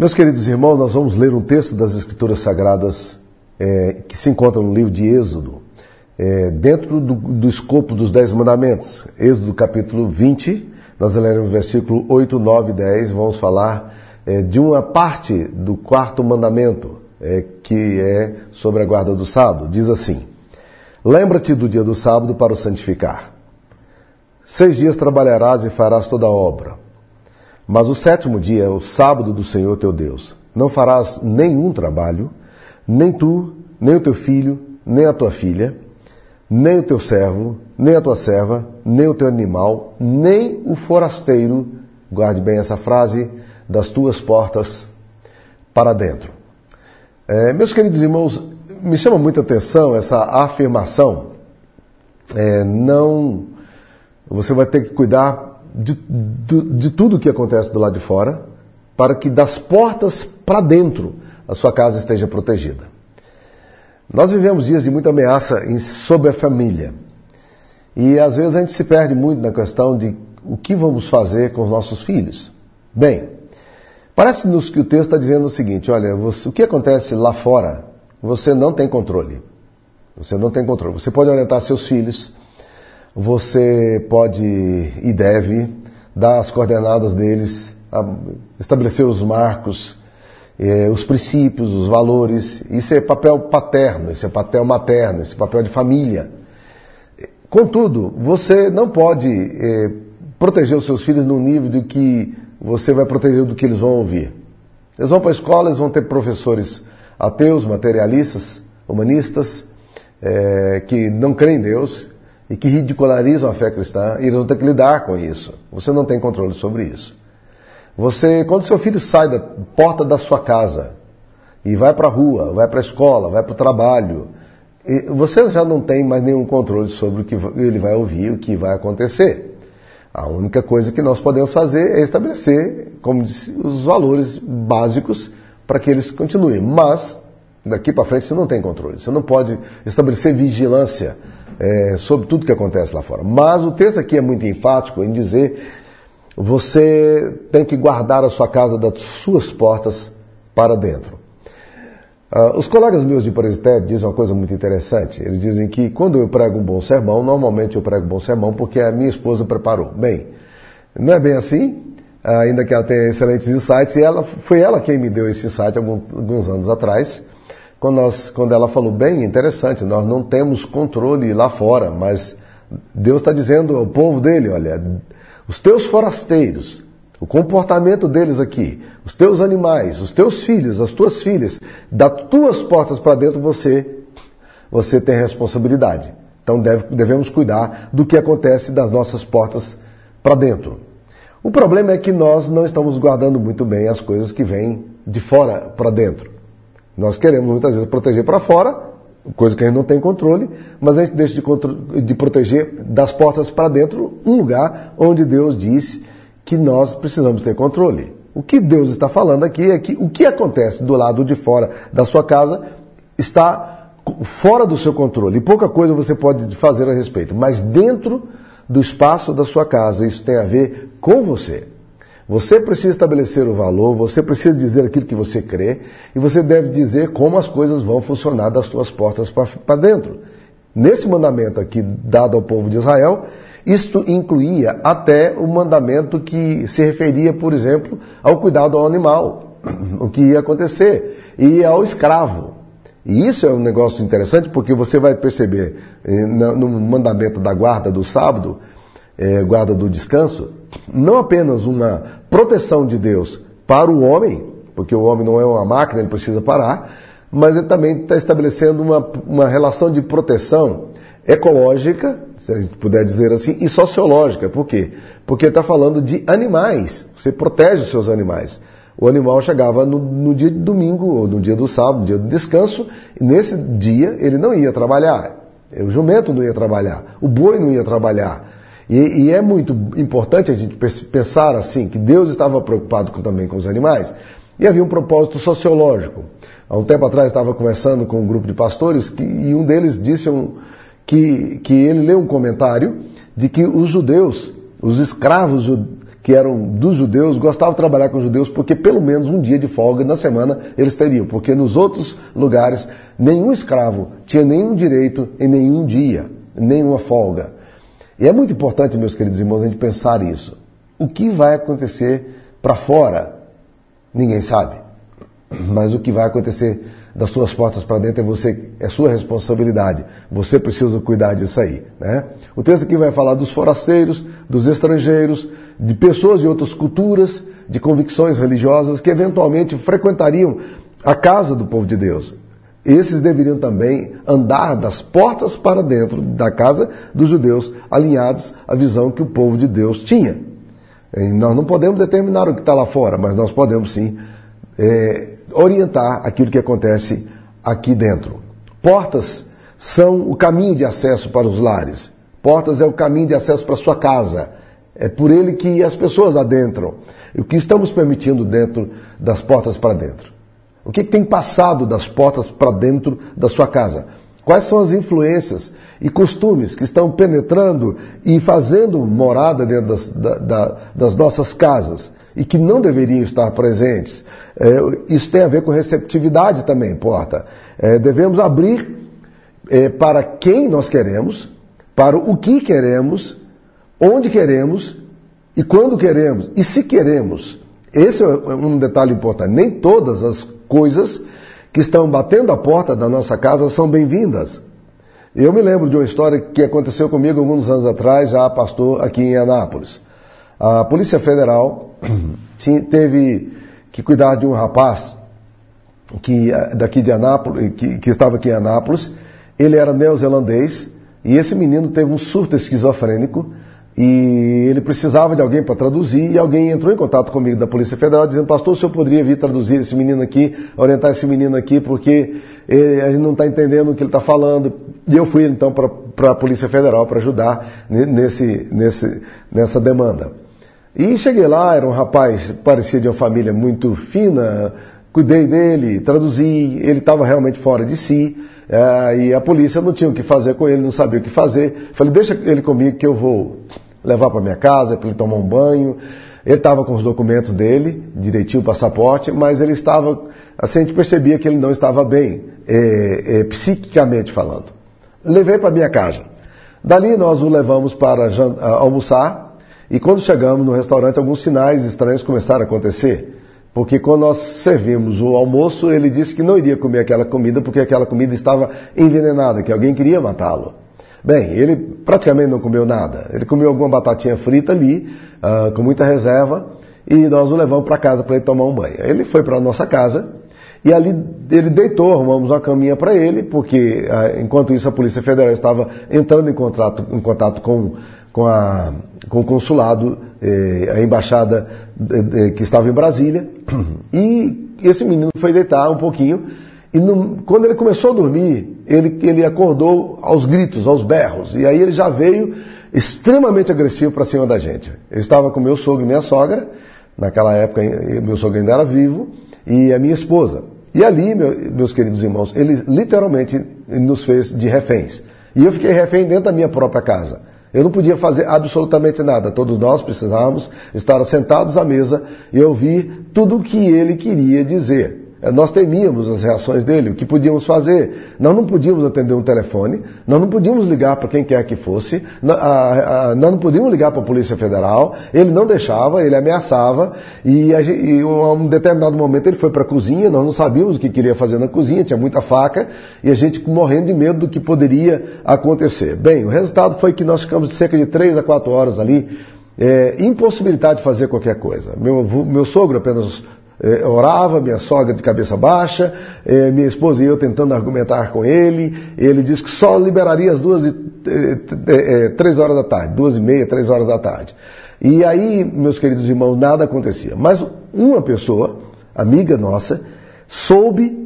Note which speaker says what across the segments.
Speaker 1: Meus queridos irmãos, nós vamos ler um texto das Escrituras Sagradas é, que se encontra no livro de Êxodo, é, dentro do, do, escopo dos Dez Mandamentos. Êxodo capítulo 20, nós leremos versículo 8, 9 e 10, vamos falar é, de uma parte do quarto mandamento, é, que é sobre a guarda do sábado. Diz assim: Lembra-te do dia do sábado para o santificar. Seis dias trabalharás e farás toda a obra. Mas o sétimo dia é o sábado do Senhor teu Deus. Não farás nenhum trabalho, nem tu, nem o teu filho, nem a tua filha, nem o teu servo, nem a tua serva, nem o teu animal, nem o forasteiro, guarde bem essa frase, das tuas portas para dentro. É, meus queridos irmãos, me chama muita atenção essa afirmação. É, não, você vai ter que cuidar de, de, de tudo que acontece do lado de fora, para que das portas para dentro a sua casa esteja protegida. Nós vivemos dias de muita ameaça sobre a família. E às vezes a gente se perde muito na questão de o que vamos fazer com os nossos filhos. Bem, parece-nos que o texto está dizendo o seguinte: olha, você, o que acontece lá fora, você não tem controle. Você não tem controle. Você pode orientar seus filhos, você pode e deve dar as coordenadas deles, estabelecer os marcos, eh, os princípios, os valores. Isso é papel paterno, isso é papel materno, isso é papel de família. Contudo, você não pode eh, proteger os seus filhos no nível de que você vai proteger do que eles vão ouvir. Eles vão para a escola, eles vão ter professores ateus, materialistas, humanistas, eh, que não creem em Deus, e que ridicularizam a fé cristã, e eles vão ter que lidar com isso. Você não tem controle sobre isso. Você, quando seu filho sai da porta da sua casa e vai para a rua, vai para a escola, vai para o trabalho, você já não tem mais nenhum controle sobre o que ele vai ouvir, o que vai acontecer. A única coisa que nós podemos fazer é estabelecer, como disse, os valores básicos para que eles continuem. Mas, daqui para frente, você não tem controle. Você não pode estabelecer vigilância é, sobre tudo que acontece lá fora. Mas o texto aqui é muito enfático em dizer você tem que guardar a sua casa das suas portas para dentro. Uh, os colegas meus de presbitério dizem uma coisa muito interessante. Eles dizem que quando eu prego um bom sermão, normalmente eu prego um bom sermão porque a minha esposa preparou. Bem, não é bem assim, ainda que ela tenha excelentes insights, e ela, foi ela quem me deu esse insight alguns anos atrás, quando, nós, quando ela falou, bem, interessante, nós não temos controle lá fora, mas Deus está dizendo ao povo dele, olha, os teus forasteiros, o comportamento deles aqui, os teus animais, os teus filhos, as tuas filhas, das tuas portas para dentro você, você tem responsabilidade. Então deve, devemos cuidar do que acontece das nossas portas para dentro. O problema é que nós não estamos guardando muito bem as coisas que vêm de fora para dentro. Nós queremos muitas vezes proteger para fora, coisa que a gente não tem controle, mas a gente deixa de, de proteger das portas para dentro um lugar onde Deus diz que nós precisamos ter controle. O que Deus está falando aqui é que o que acontece do lado de fora da sua casa está fora do seu controle e pouca coisa você pode fazer a respeito, mas dentro do espaço da sua casa, isso tem a ver com você. Você precisa estabelecer o valor, você precisa dizer aquilo que você crê e você deve dizer como as coisas vão funcionar das suas portas para dentro. Nesse mandamento aqui dado ao povo de Israel, isto incluía até o mandamento que se referia, por exemplo, ao cuidado ao animal, o que ia acontecer, e ao escravo. E isso é um negócio interessante porque você vai perceber eh, no mandamento da guarda do sábado, eh, guarda do descanso, não apenas uma proteção de Deus para o homem, porque o homem não é uma máquina, ele precisa parar, mas ele também está estabelecendo uma, uma relação de proteção ecológica, se a gente puder dizer assim, e sociológica. Por quê? Porque está falando de animais. Você protege os seus animais. O animal chegava no, no, dia de domingo, ou no dia do sábado, no dia do descanso, e nesse dia ele não ia trabalhar. O jumento não ia trabalhar, o boi não ia trabalhar. E, e, é muito importante a gente pensar assim, que Deus estava preocupado com, também com os animais, e havia um propósito sociológico. Há um tempo atrás estava conversando com um grupo de pastores que, e um deles disse um, que, que ele leu um comentário de que os judeus, os escravos que eram dos judeus gostavam de trabalhar com os judeus porque pelo menos um dia de folga na semana eles teriam, porque nos outros lugares nenhum escravo tinha nenhum direito em nenhum dia, nenhuma folga. E é muito importante, meus queridos irmãos, a gente pensar isso. O que vai acontecer para fora? Ninguém sabe. Mas o que vai acontecer das suas portas para dentro é você, é sua responsabilidade. Você precisa cuidar disso aí, né? O texto aqui vai falar dos forasteiros, dos estrangeiros, de pessoas de outras culturas, de convicções religiosas que eventualmente frequentariam a casa do povo de Deus. Esses deveriam também andar das portas para dentro da casa dos judeus, alinhados à visão que o povo de Deus tinha. E nós não podemos determinar o que está lá fora, mas nós podemos sim é, orientar aquilo que acontece aqui dentro. Portas são o caminho de acesso para os lares. Portas é o caminho de acesso para a sua casa. É por ele que as pessoas adentram. E o que estamos permitindo dentro das portas para dentro? O que tem passado das portas para dentro da sua casa? Quais são as influências e costumes que estão penetrando e fazendo morada dentro das, da, da, das nossas casas? e que não deveriam estar presentes. É, isso tem a ver com receptividade também, porta. É, devemos abrir é, para quem nós queremos, para o que queremos, onde queremos e quando queremos e se queremos. Esse é um detalhe importante. Nem todas as coisas que estão batendo a porta da nossa casa são bem-vindas. Eu me lembro de uma história que aconteceu comigo alguns anos atrás, já pastor aqui em Anápolis. A Polícia Federal teve que cuidar de um rapaz que eh, daqui de Anápolis, que, que estava aqui em Anápolis. Ele era neozelandês e esse menino teve um surto esquizofrênico e ele precisava de alguém para traduzir e alguém entrou em contato comigo da Polícia Federal dizendo, pastor, o senhor poderia vir traduzir esse menino aqui, orientar esse menino aqui, porque ele, a gente não está entendendo o que ele está falando. E eu fui então para a Polícia Federal para ajudar nesse, nesse, nessa demanda. E cheguei lá, era um rapaz, parecia de uma família muito fina, cuidei dele, traduzi, ele estava realmente fora de si, é, e a polícia não tinha o que fazer com ele, não sabia o que fazer. Falei, deixa ele comigo que eu vou levar para minha casa para ele tomar um banho. Ele estava com os documentos dele, direitinho o passaporte, mas ele estava, assim, a gente percebia que ele não estava bem, é, é, psiquicamente falando. Levei para minha casa. Dali nós o levamos para almoçar, e quando chegamos no restaurante, alguns sinais estranhos começaram a acontecer. Porque quando nós servimos o almoço, ele disse que não iria comer aquela comida porque aquela comida estava envenenada, que alguém queria matá-lo. Bem, ele praticamente não comeu nada. Ele comeu alguma batatinha frita ali, uh, com muita reserva, e nós o levamos para casa para ele tomar um banho. Ele foi para a nossa casa, e ali ele deitou, arrumamos uma caminha para ele, porque uh, enquanto isso a Polícia Federal estava entrando em contato, em contato com com, a, com o consulado, eh, a embaixada eh, que estava em Brasília, e esse menino foi deitar um pouquinho, e no, quando ele começou a dormir, ele, ele acordou aos gritos, aos berros, e aí ele já veio extremamente agressivo para cima da gente. Eu estava com meu sogro e minha sogra, naquela época meu sogro ainda era vivo, e a minha esposa. E ali, meu, meus queridos irmãos, ele literalmente nos fez de reféns. E eu fiquei refém dentro da minha própria casa. Eu não podia fazer absolutamente nada. Todos nós precisávamos estar sentados à mesa e ouvir tudo o que ele queria dizer. É, nós temíamos as reações dele, o que podíamos fazer. Nós não podíamos atender um telefone, nós não podíamos ligar para quem quer que fosse, nós não podíamos ligar para a Polícia Federal, ele não deixava, ele ameaçava, e, a, e a um determinado momento ele foi para a cozinha, nós não sabíamos o que queria fazer na cozinha, tinha muita faca, e a gente morrendo de medo do que poderia acontecer. Bem, o resultado foi que nós ficamos cerca de três a quatro horas ali, é, impossibilidade de fazer qualquer coisa. Meu, meu sogro apenas é, orava, minha sogra de cabeça baixa, é, minha esposa e eu tentando argumentar com ele. Ele disse que só liberaria às duas e é, três horas da tarde, duas e meia, três horas da tarde. E aí, meus queridos irmãos, nada acontecia. Mas uma pessoa, amiga nossa, soube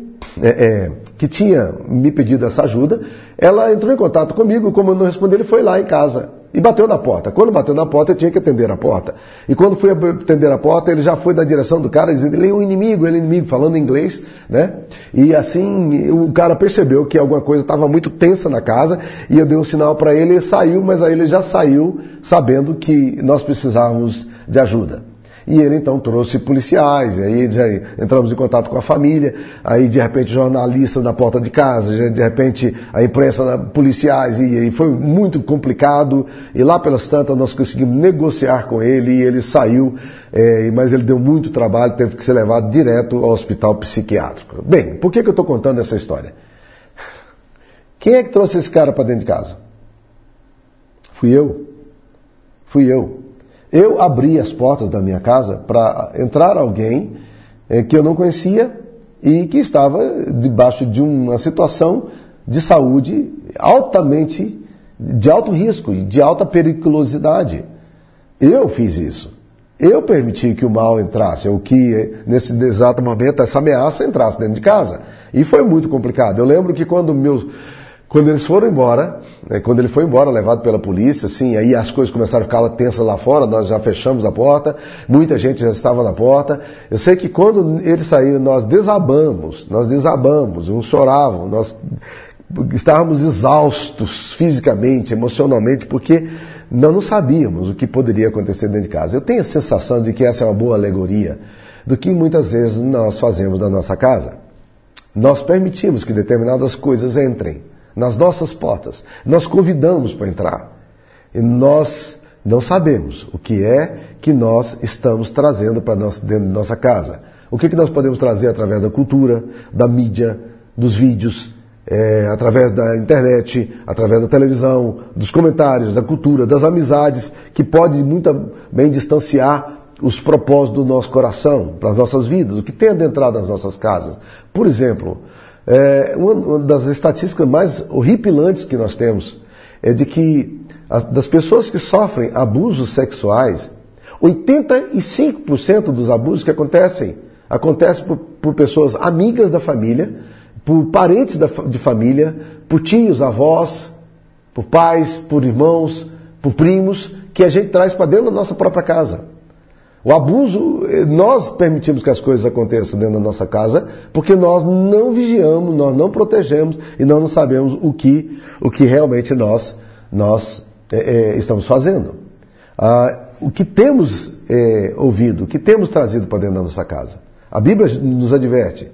Speaker 1: que tinha me pedido essa ajuda, ela entrou em contato comigo, como eu não respondi, ele foi lá em casa e bateu na porta. Quando bateu na porta, eu tinha que atender a porta. E quando fui atender a porta, ele já foi na direção do cara, dizendo, ele é um inimigo, ele é inimigo, falando inglês, né? E assim, o cara percebeu que alguma coisa estava muito tensa na casa, e eu dei um sinal para ele, ele saiu, mas aí ele já saiu sabendo que nós precisávamos de ajuda. E ele então trouxe policiais, aí já entramos em contato com a família, aí de repente jornalistas na porta de casa, de repente a imprensa, policiais, e, e foi muito complicado. E lá pelas tantas nós conseguimos negociar com ele e ele saiu, é, mas ele deu muito trabalho, teve que ser levado direto ao hospital psiquiátrico. Bem, por que, que eu estou contando essa história? Quem é que trouxe esse cara para dentro de casa? Fui eu. Fui eu. Eu abri as portas da minha casa para entrar alguém eh, que eu não conhecia e que estava debaixo de uma situação de saúde altamente de alto risco e de alta periculosidade. Eu fiz isso. Eu permiti que o mal entrasse, ou que nesse exato momento essa ameaça entrasse dentro de casa. E foi muito complicado. Eu lembro que quando meus quando eles foram embora, né, quando ele foi embora, levado pela polícia, assim, aí as coisas começaram a ficar tensas lá fora, nós já fechamos a porta, muita gente já estava na porta. Eu sei que quando eles saíram, nós desabamos, nós desabamos, uns choravam, nós estávamos exaustos fisicamente, emocionalmente, porque nós não sabíamos o que poderia acontecer dentro de casa. Eu tenho a sensação de que essa é uma boa alegoria do que muitas vezes nós fazemos na nossa casa. Nós permitimos que determinadas coisas entrem nas nossas portas. Nós convidamos para entrar. E nós não sabemos o que é que nós estamos trazendo para dentro de nossa casa. O que, que nós podemos trazer através da cultura, da mídia, dos vídeos, é, através da internet, através da televisão, dos comentários, da cultura, das amizades, que pode muito bem distanciar os propósitos do nosso coração, para as nossas vidas, o que tem adentrado nas nossas casas. Por exemplo, é, uma das estatísticas mais horripilantes que nós temos é de que as, das pessoas que sofrem abusos sexuais, 85% dos abusos que acontecem acontecem por, por, pessoas amigas da família, por parentes da, de família, por tios, avós, por pais, por irmãos, por primos, que a gente traz para dentro da nossa própria casa. O abuso, nós permitimos que as coisas aconteçam dentro da nossa casa, porque nós não vigiamos, nós não protegemos e nós não sabemos o que, o que realmente nós, nós é, é, estamos fazendo. Ah, o que temos é, ouvido, o que temos trazido para dentro da nossa casa. A Bíblia nos adverte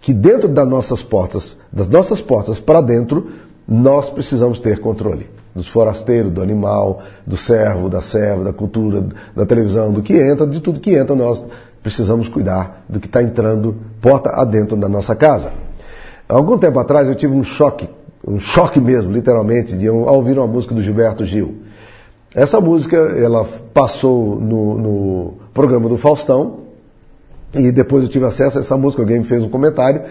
Speaker 1: que dentro das nossas portas, das nossas portas para dentro, nós precisamos ter controle dos forasteiros, do animal, do servo, da serva, da cultura, da televisão, do que entra, de tudo que entra, nós precisamos cuidar do que está entrando porta adentro da nossa casa. Algum tempo atrás eu tive um choque, um choque mesmo, literalmente, de ao ouvir uma música do Gilberto Gil. Essa música, ela passou no, no programa do Faustão, e depois eu tive acesso a essa música, alguém me fez um comentário,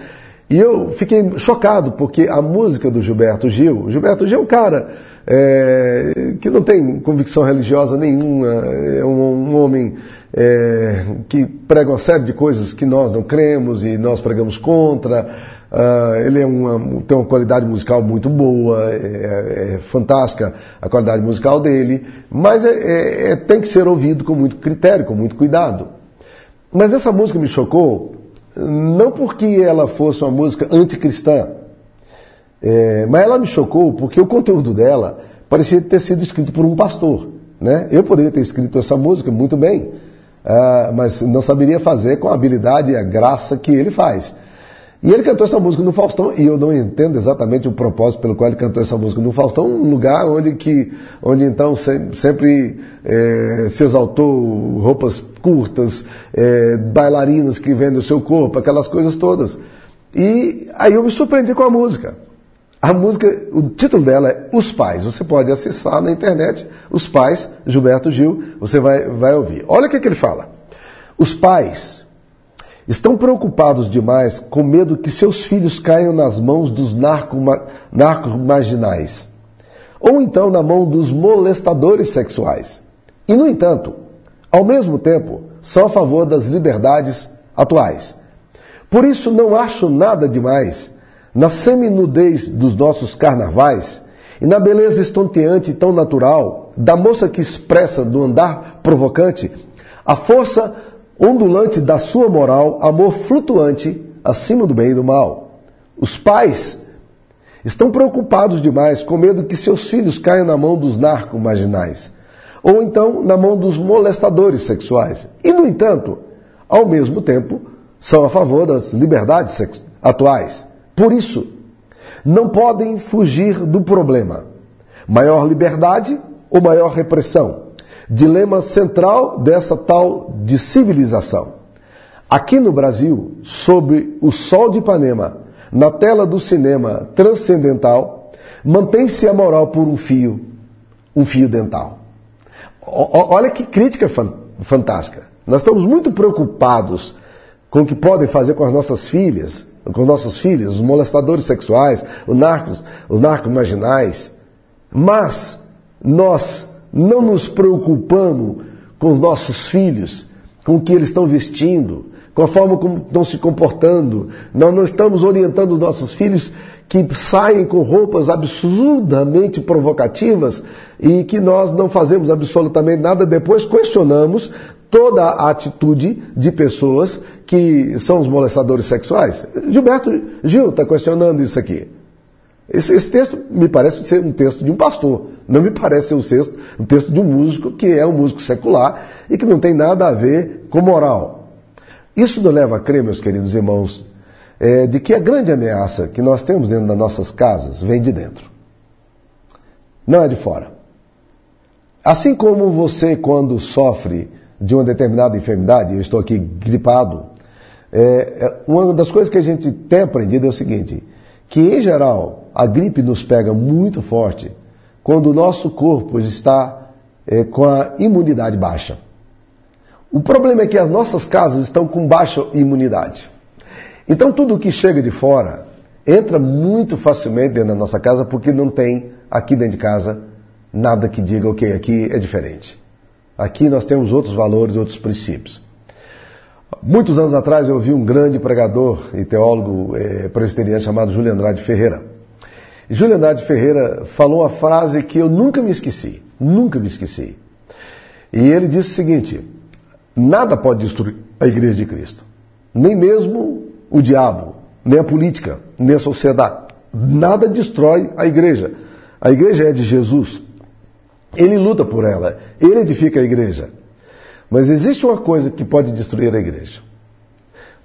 Speaker 1: e eu fiquei chocado, porque a música do Gilberto Gil, Gilberto Gil é um cara é, que não tem convicção religiosa nenhuma, é um, um homem é, que prega uma série de coisas que nós não cremos e nós pregamos contra. Uh, ele é uma, tem uma qualidade musical muito boa, é, é fantástica a qualidade musical dele, mas é, é, é, tem que ser ouvido com muito critério, com muito cuidado. Mas essa música me chocou, não porque ela fosse uma música anticristã, é, mas ela me chocou porque o conteúdo dela parecia ter sido escrito por um pastor. Né? Eu poderia ter escrito essa música muito bem, uh, mas não saberia fazer com a habilidade e a graça que ele faz. E ele cantou essa música no Faustão, e eu não entendo exatamente o propósito pelo qual ele cantou essa música no Faustão, um lugar onde, que, onde então sempre, sempre é, se exaltou roupas curtas, é, bailarinas que vendem o seu corpo, aquelas coisas todas. E aí eu me surpreendi com a música. A música, o título dela é Os Pais. Você pode acessar na internet Os Pais, Gilberto Gil, você vai, vai ouvir. Olha o que, que ele fala. Os pais estão preocupados demais com medo que seus filhos caiam nas mãos dos narco-marginais, ou então na mão dos molestadores sexuais. E, no entanto, ao mesmo tempo, são a favor das liberdades atuais. Por isso, não acho nada demais na seminudez dos nossos carnavais, E na beleza estonteante e tão natural da moça que expressa do andar provocante a força ondulante da sua moral, amor flutuante acima do bem e do mal. Os pais estão preocupados demais com medo que seus filhos caiam na mão dos narcos marginais ou então na mão dos molestadores sexuais. E, no entanto, ao mesmo tempo, são a favor das liberdades atuais. Por isso, não podem fugir do problema. Maior liberdade ou maior repressão? Dilema central dessa tal de civilização. Aqui no Brasil, sob o sol de Ipanema, na tela do cinema transcendental, mantém-se a moral por um fio, um fio dental. Olha que crítica fantástica. Nós estamos muito preocupados com o que podem fazer com as nossas filhas, com os nossos filhos, os molestadores sexuais, os narcos, os narcos marginais. Mas nós não nos preocupamos com os nossos filhos, com o que eles estão vestindo, com a forma como estão se comportando. Nós não estamos orientando os nossos filhos que saem com roupas absurdamente provocativas e que nós não fazemos absolutamente nada, depois questionamos toda a atitude de pessoas que são os molestadores sexuais. Gilberto Gil está questionando isso aqui. Esse, esse, texto me parece ser um texto de um pastor, não me parece ser um texto, um texto de um músico que é um músico secular e que não tem nada a ver com moral. Isso nos leva a crer, meus queridos irmãos, é, de que a grande ameaça que nós temos dentro das nossas casas vem de dentro. Não é de fora. Assim como você, quando sofre de uma determinada enfermidade, eu estou aqui gripado, é, é, uma das coisas que a gente tem aprendido é o seguinte, que em geral a gripe nos pega muito forte quando o nosso corpo está é, com a imunidade baixa. O problema é que as nossas casas estão com baixa imunidade. Então tudo que chega de fora entra muito facilmente dentro da nossa casa porque não tem aqui dentro de casa nada que diga, ok, aqui é diferente. Aqui nós temos outros valores, outros princípios. Muitos anos atrás eu ouvi um grande pregador e teólogo eh, presbiteriano chamado Júlio Andrade Ferreira. E Júlio Andrade Ferreira falou uma frase que eu nunca me esqueci, nunca me esqueci. E ele disse o seguinte: nada pode destruir a igreja de Cristo, nem mesmo o diabo, nem a política, nem a sociedade. Nada destrói a igreja. A igreja é de Jesus. Ele luta por ela, ele edifica a igreja. Mas existe uma coisa que pode destruir a igreja.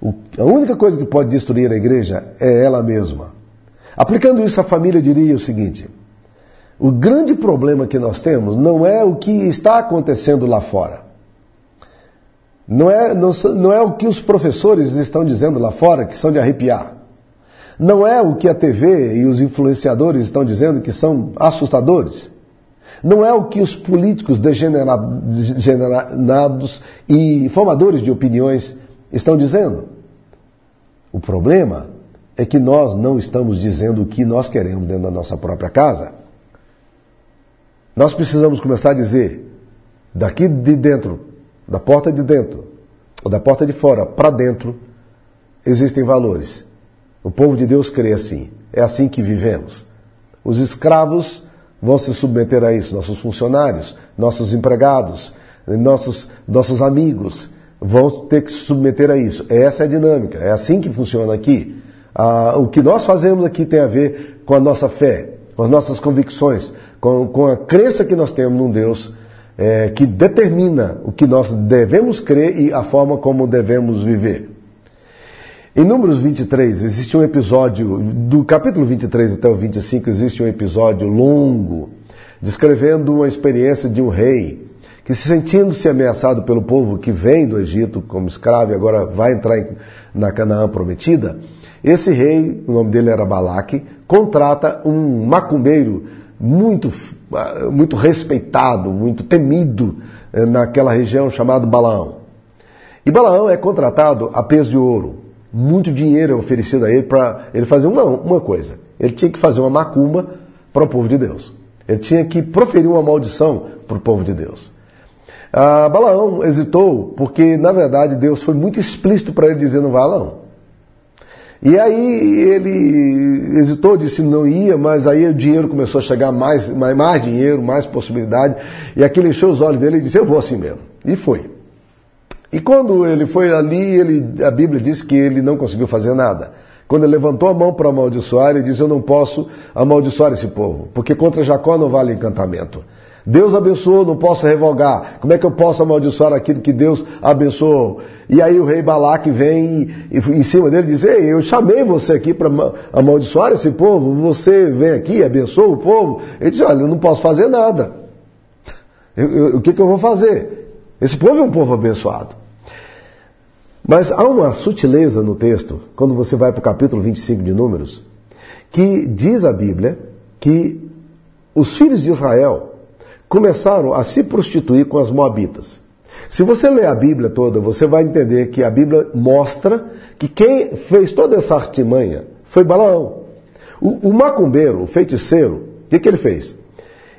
Speaker 1: O, a única coisa que pode destruir a igreja é ela mesma. Aplicando isso à família, eu diria o seguinte: o grande problema que nós temos não é o que está acontecendo lá fora. Não é, não, não é o que os professores estão dizendo lá fora, que são de arrepiar. Não é o que a TV e os influenciadores estão dizendo, que são assustadores. Não é o que os políticos degenerados e formadores de opiniões estão dizendo. O problema é que nós não estamos dizendo o que nós queremos dentro da nossa própria casa. Nós precisamos começar a dizer, daqui de dentro da porta de dentro, ou da porta de fora para dentro, existem valores. O povo de Deus crê assim. É assim que vivemos. Os escravos vão se submeter a isso, nossos funcionários, nossos empregados, nossos, nossos amigos vão ter que se submeter a isso. Essa é a dinâmica, é assim que funciona aqui. Ah, o que nós fazemos aqui tem a ver com a nossa fé, com as nossas convicções, com, com a crença que nós temos num Deus é, que determina o que nós devemos crer e a forma como devemos viver. Em Números 23, existe um episódio, do capítulo 23 até o 25, existe um episódio longo, descrevendo uma experiência de um rei que, se sentindo-se ameaçado pelo povo que vem do Egito como escravo e agora vai entrar na Canaã prometida, esse rei, o nome dele era Balaque, contrata um macumbeiro muito, muito respeitado, muito temido eh, naquela região chamado Balaão. E Balaão é contratado a peso de ouro. Muito dinheiro oferecido a ele para ele fazer uma, uma coisa. Ele tinha que fazer uma macumba para o povo de Deus. Ele tinha que proferir uma maldição para o povo de Deus. Ah, Balaão hesitou porque, na verdade, Deus foi muito explícito para ele vá não. E aí ele hesitou, disse não ia, mas aí o dinheiro começou a chegar, mais, mais, mais dinheiro, mais possibilidade, e aquilo encheu os olhos dele e disse, eu vou assim mesmo. E foi. E quando ele foi ali, ele, a Bíblia diz que ele não conseguiu fazer nada. Quando ele levantou a mão para amaldiçoar, ele disse, eu não posso amaldiçoar esse povo, porque contra Jacó não vale encantamento. Deus abençoou, não posso revogar. Como é que eu posso amaldiçoar aquilo que Deus abençoou? E aí o rei Balaque vem e, em cima dele diz: Ei, eu chamei você aqui para amaldiçoar esse povo, você vem aqui, abençoa o povo. Ele diz: Olha, eu não posso fazer nada. Eu, eu, o que, que eu vou fazer? Esse povo é um povo abençoado. Mas há uma sutileza no texto, quando você vai para o capítulo 25 de Números, que diz a Bíblia que os filhos de Israel começaram a se prostituir com as moabitas. Se você ler a Bíblia toda, você vai entender que a Bíblia mostra que quem fez toda essa artimanha foi Balaão. O, o macumbeiro, o feiticeiro, o que, que ele fez?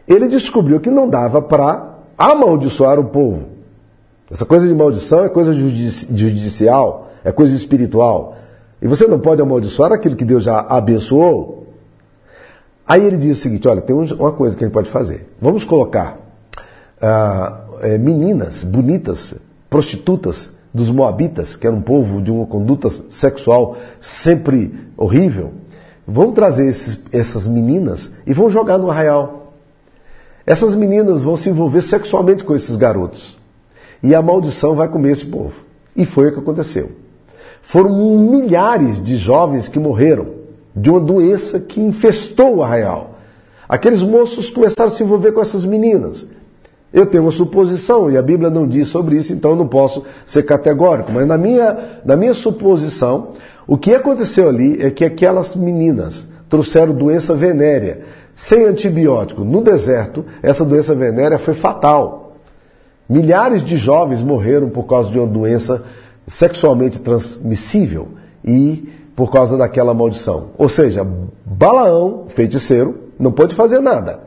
Speaker 1: Ele descobriu que não dava para amaldiçoar o povo. Essa coisa de maldição é coisa judicial, é coisa espiritual. E você não pode amaldiçoar aquilo que Deus já abençoou. Aí ele diz o seguinte: olha, tem uma coisa que a gente pode fazer. Vamos colocar ah, é, meninas bonitas, prostitutas dos Moabitas, que era um povo de uma conduta sexual sempre horrível. Vamos trazer esses, essas meninas e vão jogar no arraial. Essas meninas vão se envolver sexualmente com esses garotos. E a maldição vai comer esse povo. E foi o que aconteceu. Foram milhares de jovens que morreram de uma doença que infestou o arraial. Aqueles moços começaram a se envolver com essas meninas. Eu tenho uma suposição, e a Bíblia não diz sobre isso, então eu não posso ser categórico, mas na minha, na minha suposição, o que aconteceu ali é que aquelas meninas trouxeram doença venérea, sem antibiótico. No deserto, essa doença venérea foi fatal. Milhares de jovens morreram por causa de uma doença sexualmente transmissível e por causa daquela maldição. Ou seja, Balaão, feiticeiro, não pôde fazer nada.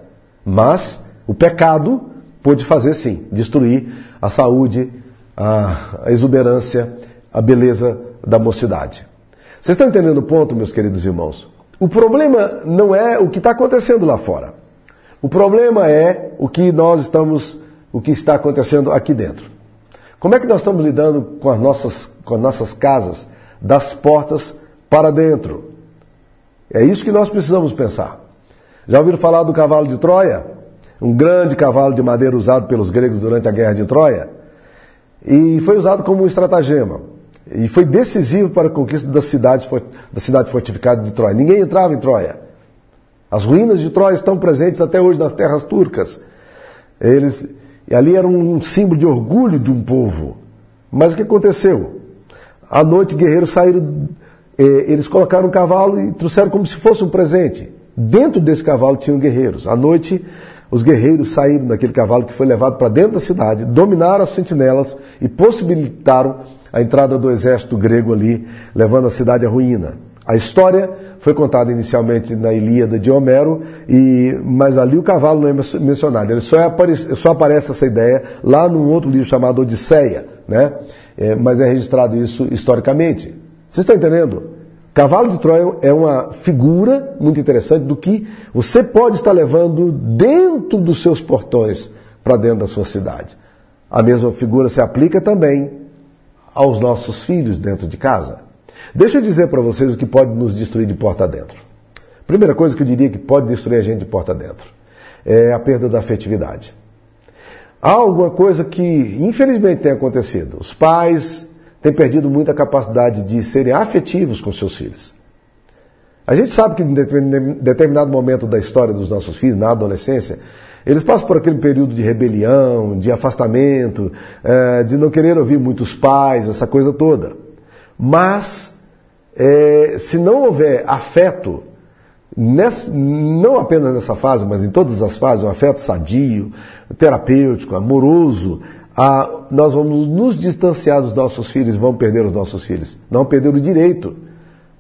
Speaker 1: Mas o pecado pôde fazer sim, destruir a saúde, a, exuberância, a beleza da mocidade. Vocês estão entendendo o ponto, meus queridos irmãos? O problema não é o que está acontecendo lá fora. O problema é o que nós estamos, o que está acontecendo aqui dentro. Como é que nós estamos lidando com as nossas, com as nossas casas, das portas para dentro. É isso que nós precisamos pensar. Já ouviram falar do cavalo de Troia? Um grande cavalo de madeira usado pelos gregos durante a guerra de Troia. E foi usado como um estratagema. E foi decisivo para a conquista da cidade, da cidade fortificada de Troia. Ninguém entrava em Troia. As ruínas de Troia estão presentes até hoje nas terras turcas. Eles, e ali era um símbolo de orgulho de um povo. Mas o que aconteceu? À noite, guerreiros saíram é, eles colocaram um cavalo e trouxeram como se fosse um presente. Dentro desse cavalo tinham guerreiros. À noite, os guerreiros saíram daquele cavalo que foi levado para dentro da cidade, dominaram as sentinelas e possibilitaram a entrada do exército grego ali, levando a cidade à ruína. A história foi contada inicialmente na Ilíada de Homero, e, mas ali o cavalo não é mencionado. Ele só, aparece, só aparece essa ideia lá num outro livro chamado Odisseia, né? É, mas é registrado isso historicamente. Você está entendendo? Cavalo de Troia é uma figura muito interessante do que você pode estar levando dentro dos seus portões para dentro da sua cidade. A mesma figura se aplica também aos nossos filhos dentro de casa. Deixa eu dizer para vocês o que pode nos destruir de porta dentro. Primeira coisa que eu diria que pode destruir a gente de porta dentro é a perda da afetividade. Há alguma coisa que infelizmente tem acontecido. Os pais têm perdido muito a capacidade de serem afetivos com seus filhos. A gente sabe que em determinado momento da história dos nossos filhos, na adolescência, eles passam por aquele período de rebelião, de afastamento, é, de não querer ouvir muitos pais, essa coisa toda. Mas, é, se não houver afeto, nessa, não apenas nessa fase, mas em todas as fases, um afeto sadio, terapêutico, amoroso, ah, nós vamos nos distanciar dos nossos filhos, vamos perder os nossos filhos. Não perder o direito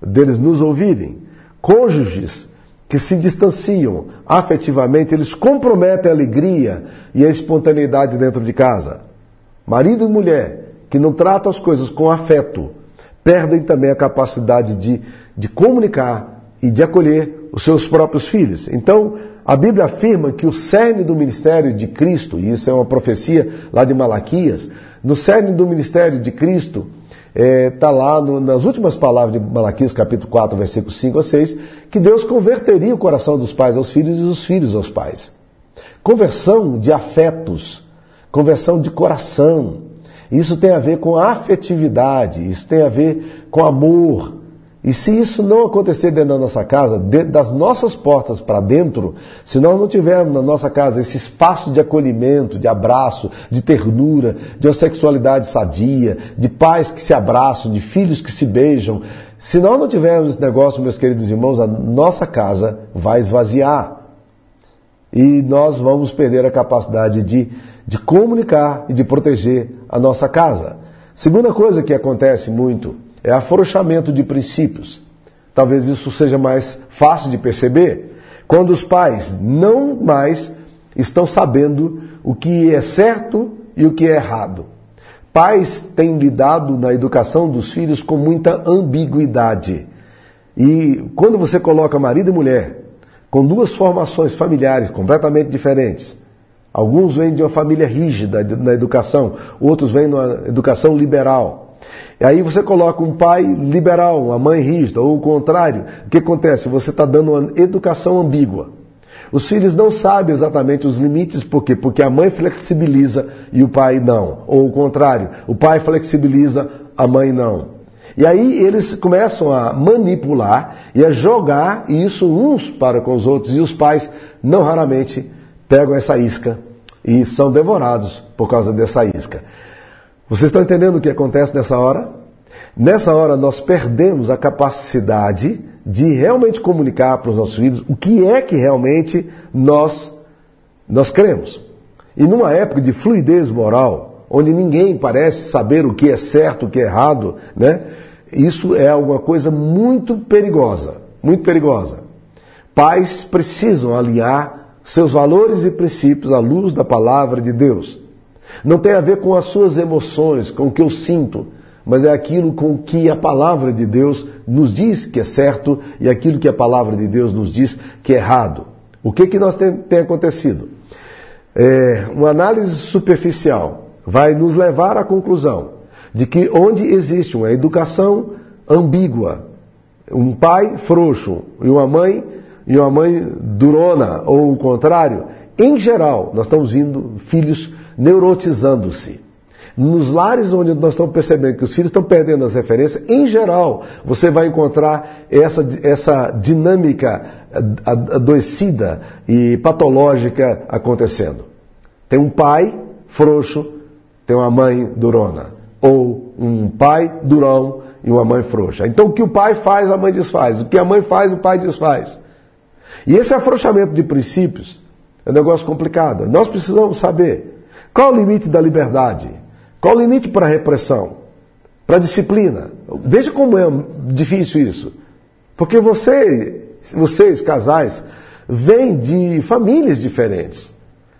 Speaker 1: deles nos ouvirem. Cônjuges que se distanciam afetivamente, eles comprometem a alegria e a espontaneidade dentro de casa. Marido e mulher que não tratam as coisas com afeto, perdem também a capacidade de, de comunicar e de acolher os seus próprios filhos. Então, a Bíblia afirma que o cerne do ministério de Cristo, e isso é uma profecia lá de Malaquias, no cerne do ministério de Cristo, está é, tá lá no, nas últimas palavras de Malaquias, capítulo 4, versículos 5 a 6, que Deus converteria o coração dos pais aos filhos e os filhos aos pais. Conversão de afetos, conversão de coração. Isso tem a ver com afetividade, isso tem a ver com amor, e se isso não acontecer dentro da nossa casa, dentro das nossas portas para dentro, se nós não tivermos na nossa casa esse espaço de acolhimento, de abraço, de ternura, de uma sexualidade sadia, de pais que se abraçam, de filhos que se beijam, se nós não tivermos esse negócio, meus queridos irmãos, a nossa casa vai esvaziar. E nós vamos perder a capacidade de, de comunicar e de proteger a nossa casa. Segunda coisa que acontece muito é afrouxamento de princípios. Talvez isso seja mais fácil de perceber quando os pais não mais estão sabendo o que é certo e o que é errado. Pais têm lidado na educação dos filhos com muita ambiguidade. E quando você coloca marido e mulher com duas formações familiares completamente diferentes, alguns vêm de uma família rígida na educação, outros vêm de uma educação liberal. E aí você coloca um pai liberal, uma mãe rígida, ou o contrário. O que acontece? Você está dando uma educação ambígua. Os filhos não sabem exatamente os limites, por quê? Porque a mãe flexibiliza e o pai não. Ou o contrário, o pai flexibiliza, a mãe não. E aí eles começam a manipular e a jogar isso uns para com os outros, e os pais não raramente pegam essa isca e são devorados por causa dessa isca. Vocês estão entendendo o que acontece nessa hora? Nessa hora nós perdemos a capacidade de realmente comunicar para os nossos filhos o que é que realmente nós nós cremos. E numa época de fluidez moral, onde ninguém parece saber o que é certo, o que é errado, né? Isso é alguma coisa muito perigosa, muito perigosa. Pais precisam alinhar seus valores e princípios à luz da palavra de Deus. Não tem a ver com as suas emoções, com o que eu sinto, mas é aquilo com que a palavra de Deus nos diz que é certo e aquilo que a palavra de Deus nos diz que é errado. O que, que nós tem, tem acontecido? É, uma análise superficial vai nos levar à conclusão de que onde existe uma educação ambígua, um pai frouxo e uma mãe e uma mãe durona ou o contrário, em geral, nós estamos vindo filhos neurotizando-se. Nos lares onde nós estamos percebendo que os filhos estão perdendo as referências, em geral, você vai encontrar essa, essa dinâmica adoecida e patológica acontecendo. Tem um pai frouxo, tem uma mãe durona. Ou um pai durão e uma mãe frouxa. Então o que o pai faz, a mãe desfaz. O que a mãe faz, o pai desfaz. E esse afrouxamento de princípios é um negócio complicado. Nós precisamos saber qual o limite da liberdade? Qual o limite para a repressão? Para a disciplina? Veja como é difícil isso. Porque você, vocês, casais, vêm de famílias diferentes.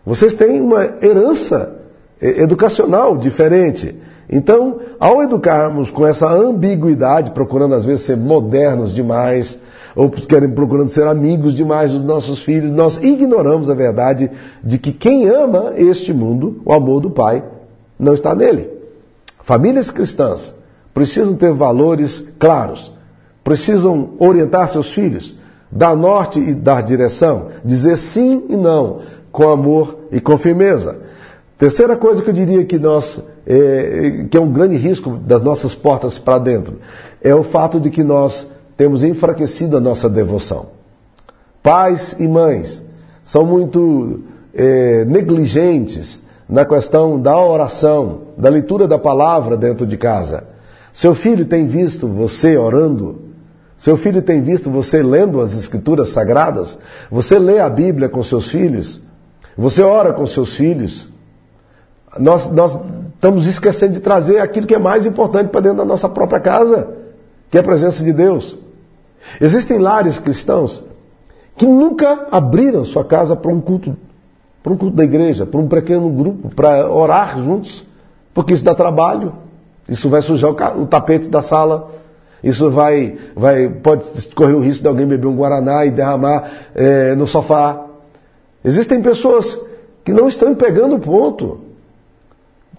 Speaker 1: Vocês têm uma herança educacional diferente. Então, ao educarmos com essa ambiguidade, procurando às vezes ser modernos demais, ou querem procurando ser amigos demais dos nossos filhos, nós ignoramos a verdade de que quem ama este mundo, o amor do Pai, não está nele. Famílias cristãs precisam ter valores claros, precisam orientar seus filhos, dar norte e dar direção, dizer sim e não, com amor e com firmeza. Terceira coisa que eu diria que nós, é, que é um grande risco das nossas portas para dentro, é o fato de que nós temos enfraquecido a nossa devoção. Pais e mães são muito é, negligentes na questão da oração, da leitura da palavra dentro de casa. Seu filho tem visto você orando? Seu filho tem visto você lendo as escrituras sagradas? Você lê a Bíblia com seus filhos? Você ora com seus filhos? Nós, nós estamos esquecendo de trazer aquilo que é mais importante para dentro da nossa própria casa, que é a presença de Deus. Existem lares cristãos que nunca abriram sua casa para um culto, para um culto da igreja, para um pequeno grupo, para orar juntos, porque isso dá trabalho. Isso vai sujar o, tapete da sala. Isso vai, vai, pode correr o risco de alguém beber um guaraná e derramar é, no sofá. Existem pessoas que não estão pegando o ponto.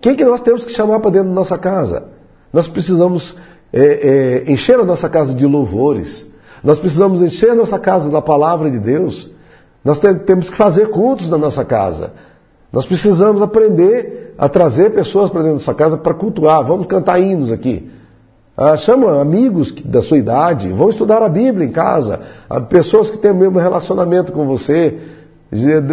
Speaker 1: Quem que nós temos que chamar para dentro da nossa casa? Nós precisamos é, é, encher a nossa casa de louvores. Nós precisamos encher nossa casa da palavra de Deus. Nós temos que fazer cultos na nossa casa. Nós precisamos aprender a trazer pessoas para dentro da sua casa para cultuar. Vamos cantar hinos aqui. Ah, chama amigos da sua idade, vão estudar a Bíblia em casa. Ah, pessoas que têm o mesmo relacionamento com você,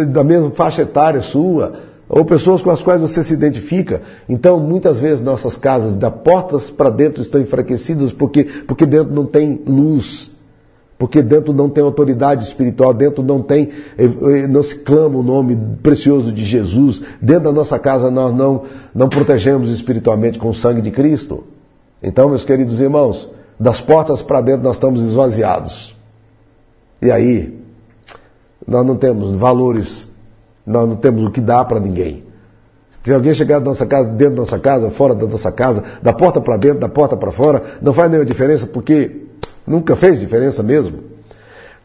Speaker 1: da mesma faixa etária sua, ou pessoas com as quais você se identifica. Então, muitas vezes nossas casas, da portas para dentro, estão enfraquecidas porque, porque dentro não tem luz. Porque dentro não tem autoridade espiritual, dentro não tem, eh, eh, não se clama o nome precioso de Jesus, dentro da nossa casa nós não, não protegemos espiritualmente com o sangue de Cristo. Então, meus queridos irmãos, das portas para dentro nós estamos esvaziados. E aí, nós não temos valores, nós não temos o que dar para ninguém. Se alguém chegar da nossa casa, dentro da nossa casa, fora da nossa casa, da porta para dentro, da porta para fora, não faz nenhuma diferença porque Nunca fez diferença mesmo.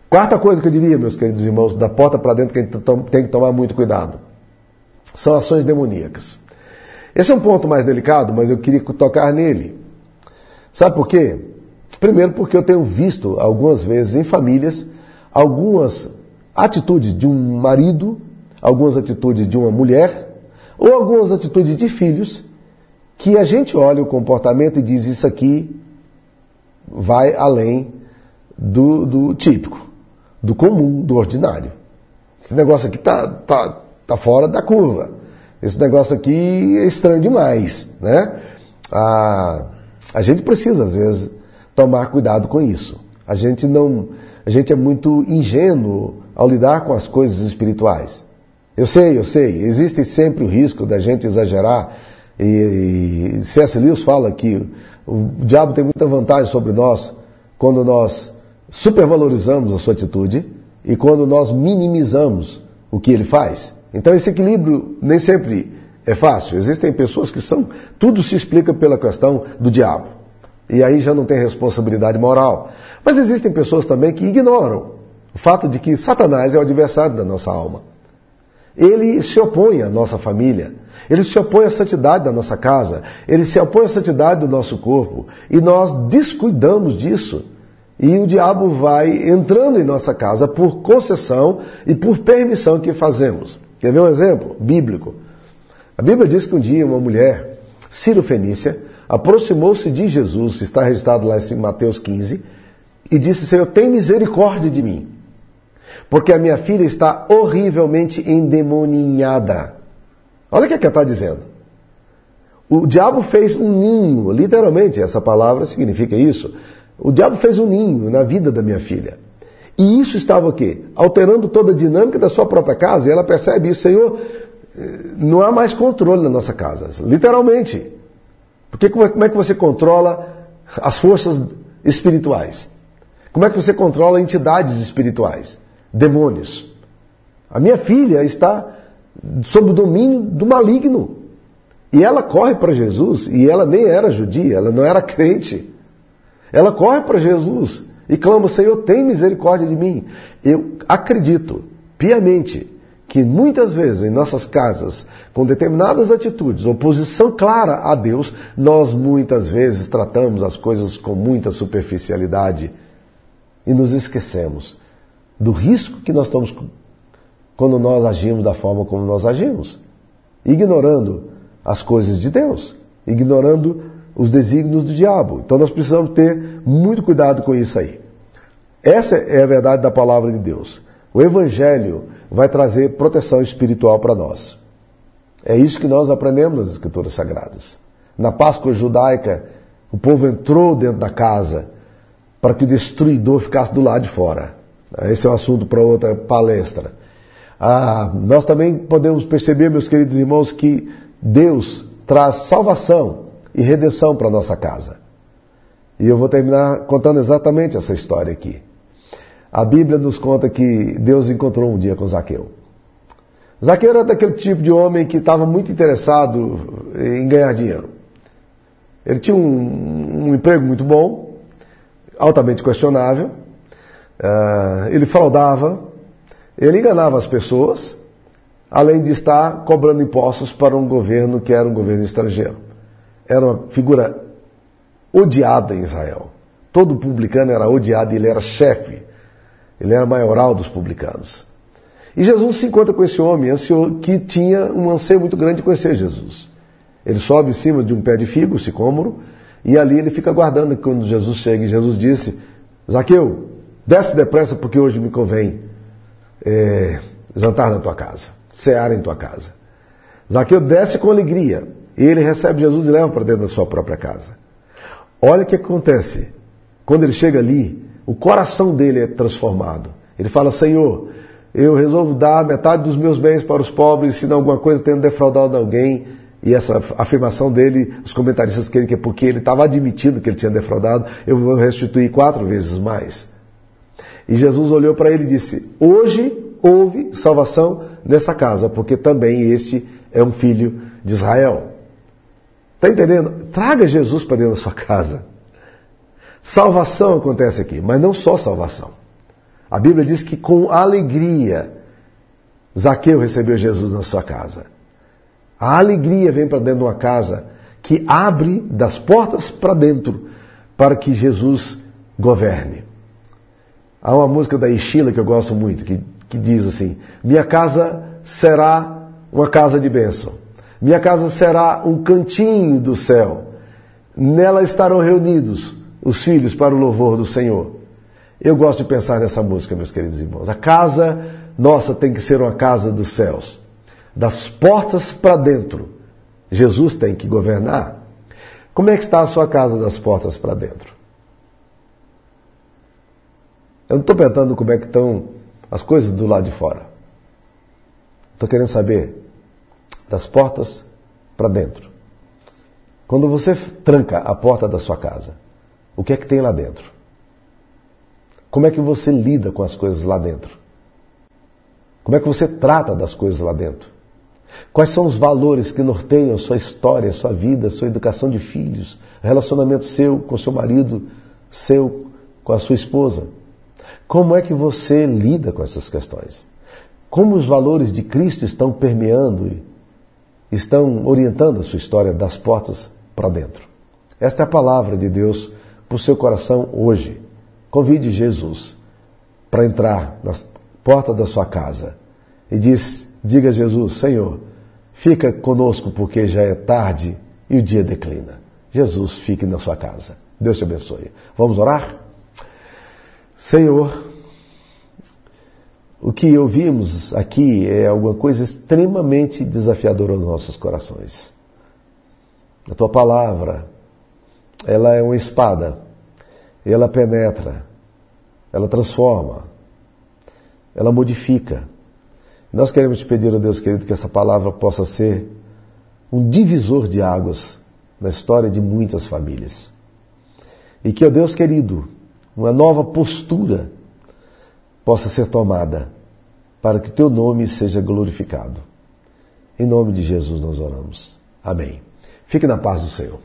Speaker 1: Quarta coisa que eu diria, meus queridos irmãos, da porta para dentro que a gente tem que tomar muito cuidado, são ações demoníacas. Esse é um ponto mais delicado, mas eu queria tocar nele. Sabe por quê? Primeiro, porque eu tenho visto algumas vezes em famílias algumas atitudes de um marido, algumas atitudes de uma mulher, ou algumas atitudes de filhos, que a gente olha o comportamento e diz: Isso aqui vai além do, do típico, do comum, do ordinário. Esse negócio aqui tá, tá, tá fora da curva. Esse negócio aqui é estranho demais, né? A, a gente precisa, às vezes, tomar cuidado com isso. A gente não, a gente é muito ingênuo ao lidar com as coisas espirituais. Eu sei, eu sei, existe sempre o risco da gente exagerar. E, e C.S. Lewis fala que o diabo tem muita vantagem sobre nós quando nós supervalorizamos a sua atitude e quando nós minimizamos o que ele faz. Então esse equilíbrio nem sempre é fácil. Existem pessoas que são. Tudo se explica pela questão do diabo. E aí já não tem responsabilidade moral. Mas existem pessoas também que ignoram o fato de que Satanás é o adversário da nossa alma. Ele se opõe à nossa família. Ele se opõe à santidade da nossa casa, ele se opõe à santidade do nosso corpo, e nós descuidamos disso. E o diabo vai entrando em nossa casa por concessão e por permissão que fazemos. Quer ver um exemplo bíblico? A Bíblia diz que um dia uma mulher, Ciro Fenícia, aproximou-se de Jesus, está registrado lá em Mateus 15, e disse: Senhor, tem misericórdia de mim, porque a minha filha está horrivelmente endemoninhada. Olha o que, é que ela está dizendo. O diabo fez um ninho, literalmente, essa palavra significa isso. O diabo fez um ninho na vida da minha filha. E isso estava o quê? Alterando toda a dinâmica da sua própria casa. E ela percebe isso, Senhor, não há mais controle na nossa casa. Literalmente. Porque como é que você controla as forças espirituais? Como é que você controla entidades espirituais? Demônios. A minha filha está sob o domínio do maligno. E ela corre para Jesus, e ela nem era judia, ela não era crente. Ela corre para Jesus e clama: Senhor, tem misericórdia de mim. Eu acredito piamente que muitas vezes em nossas casas, com determinadas atitudes, oposição clara a Deus, nós muitas vezes tratamos as coisas com muita superficialidade e nos esquecemos do risco que nós estamos quando nós agimos da forma como nós agimos, ignorando as coisas de Deus, ignorando os desígnios do diabo. Então nós precisamos ter muito cuidado com isso aí. Essa é a verdade da palavra de Deus. O Evangelho vai trazer proteção espiritual para nós. É isso que nós aprendemos nas Escrituras Sagradas. Na Páscoa judaica, o povo entrou dentro da casa para que o destruidor ficasse do lado de fora. Esse é um assunto para outra palestra. Ah, nós também podemos perceber, meus queridos irmãos, que Deus traz salvação e redenção para nossa casa. E eu vou terminar contando exatamente essa história aqui. A Bíblia nos conta que Deus encontrou um dia com Zaqueu. Zaqueu era daquele tipo de homem que estava muito interessado em ganhar dinheiro. Ele tinha um, um emprego muito bom, altamente questionável, uh, ele fraudava, ele enganava as pessoas, além de estar cobrando impostos para um governo que era um governo estrangeiro. Era uma figura odiada em Israel. Todo publicano era odiado ele era chefe, ele era maioral dos publicanos. E Jesus se encontra com esse homem que tinha um anseio muito grande de conhecer Jesus. Ele sobe em cima de um pé de figo, sicômoro, e ali ele fica aguardando quando Jesus chega. E Jesus disse: Zaqueu, desce depressa porque hoje me convém é, jantar na tua casa, cear em tua casa. Zaqueu desce com alegria. E ele recebe Jesus e leva para dentro da sua própria casa. Olha o que acontece. Quando ele chega ali, o coração dele é transformado. Ele fala: Senhor, eu resolvo dar metade dos meus bens para os pobres, se não alguma coisa tendo defraudado alguém. E essa afirmação dele, os comentaristas querem que é porque ele estava admitindo que ele tinha defraudado, eu vou restituir quatro vezes mais. E Jesus olhou para ele e disse: Hoje houve salvação nessa casa, porque também este é um filho de Israel. Está entendendo? Traga Jesus para dentro da sua casa. Salvação acontece aqui, mas não só salvação. A Bíblia diz que com alegria Zaqueu recebeu Jesus na sua casa. A alegria vem para dentro de uma casa que abre das portas para dentro para que Jesus governe. Há uma música da Ishila que eu gosto muito, que, que diz assim: Minha casa será uma casa de bênção. Minha casa será um cantinho do céu. Nela estarão reunidos os filhos para o louvor do Senhor. Eu gosto de pensar nessa música, meus queridos irmãos. A casa nossa tem que ser uma casa dos céus. Das portas para dentro. Jesus tem que governar. Como é que está a sua casa das portas para dentro? Eu não estou perguntando como é que estão as coisas do lado de fora. Estou querendo saber das portas para dentro. Quando você tranca a porta da sua casa, o que é que tem lá dentro? Como é que você lida com as coisas lá dentro? Como é que você trata das coisas lá dentro? Quais são os valores que norteiam sua história, sua vida, sua educação de filhos, relacionamento seu com seu marido, seu com a sua esposa? Como é que você lida com essas questões? Como os valores de Cristo estão permeando estão orientando a sua história das portas para dentro. Esta é a palavra de Deus para o seu coração hoje. Convide Jesus para entrar na porta da sua casa e diz, diga a Jesus, Senhor, fica conosco porque já é tarde e o dia declina. Jesus fique na sua casa. Deus te abençoe. Vamos orar? Senhor, o que ouvimos aqui é alguma coisa extremamente desafiadora aos nossos corações. A tua palavra, ela é uma espada, ela penetra, ela transforma, ela modifica. Nós queremos te pedir, oh Deus querido, que essa palavra possa ser um divisor de águas na história de muitas famílias. E que, ó oh Deus querido, uma nova postura possa ser tomada para que teu nome seja glorificado. Em nome de Jesus nós oramos. Amém. Fique na paz do Senhor.